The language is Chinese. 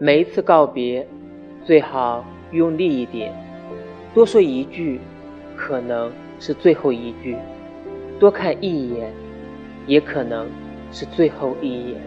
每一次告别最好用力一点。多说一句可能是最后一句。多看一眼也可能是最后一眼。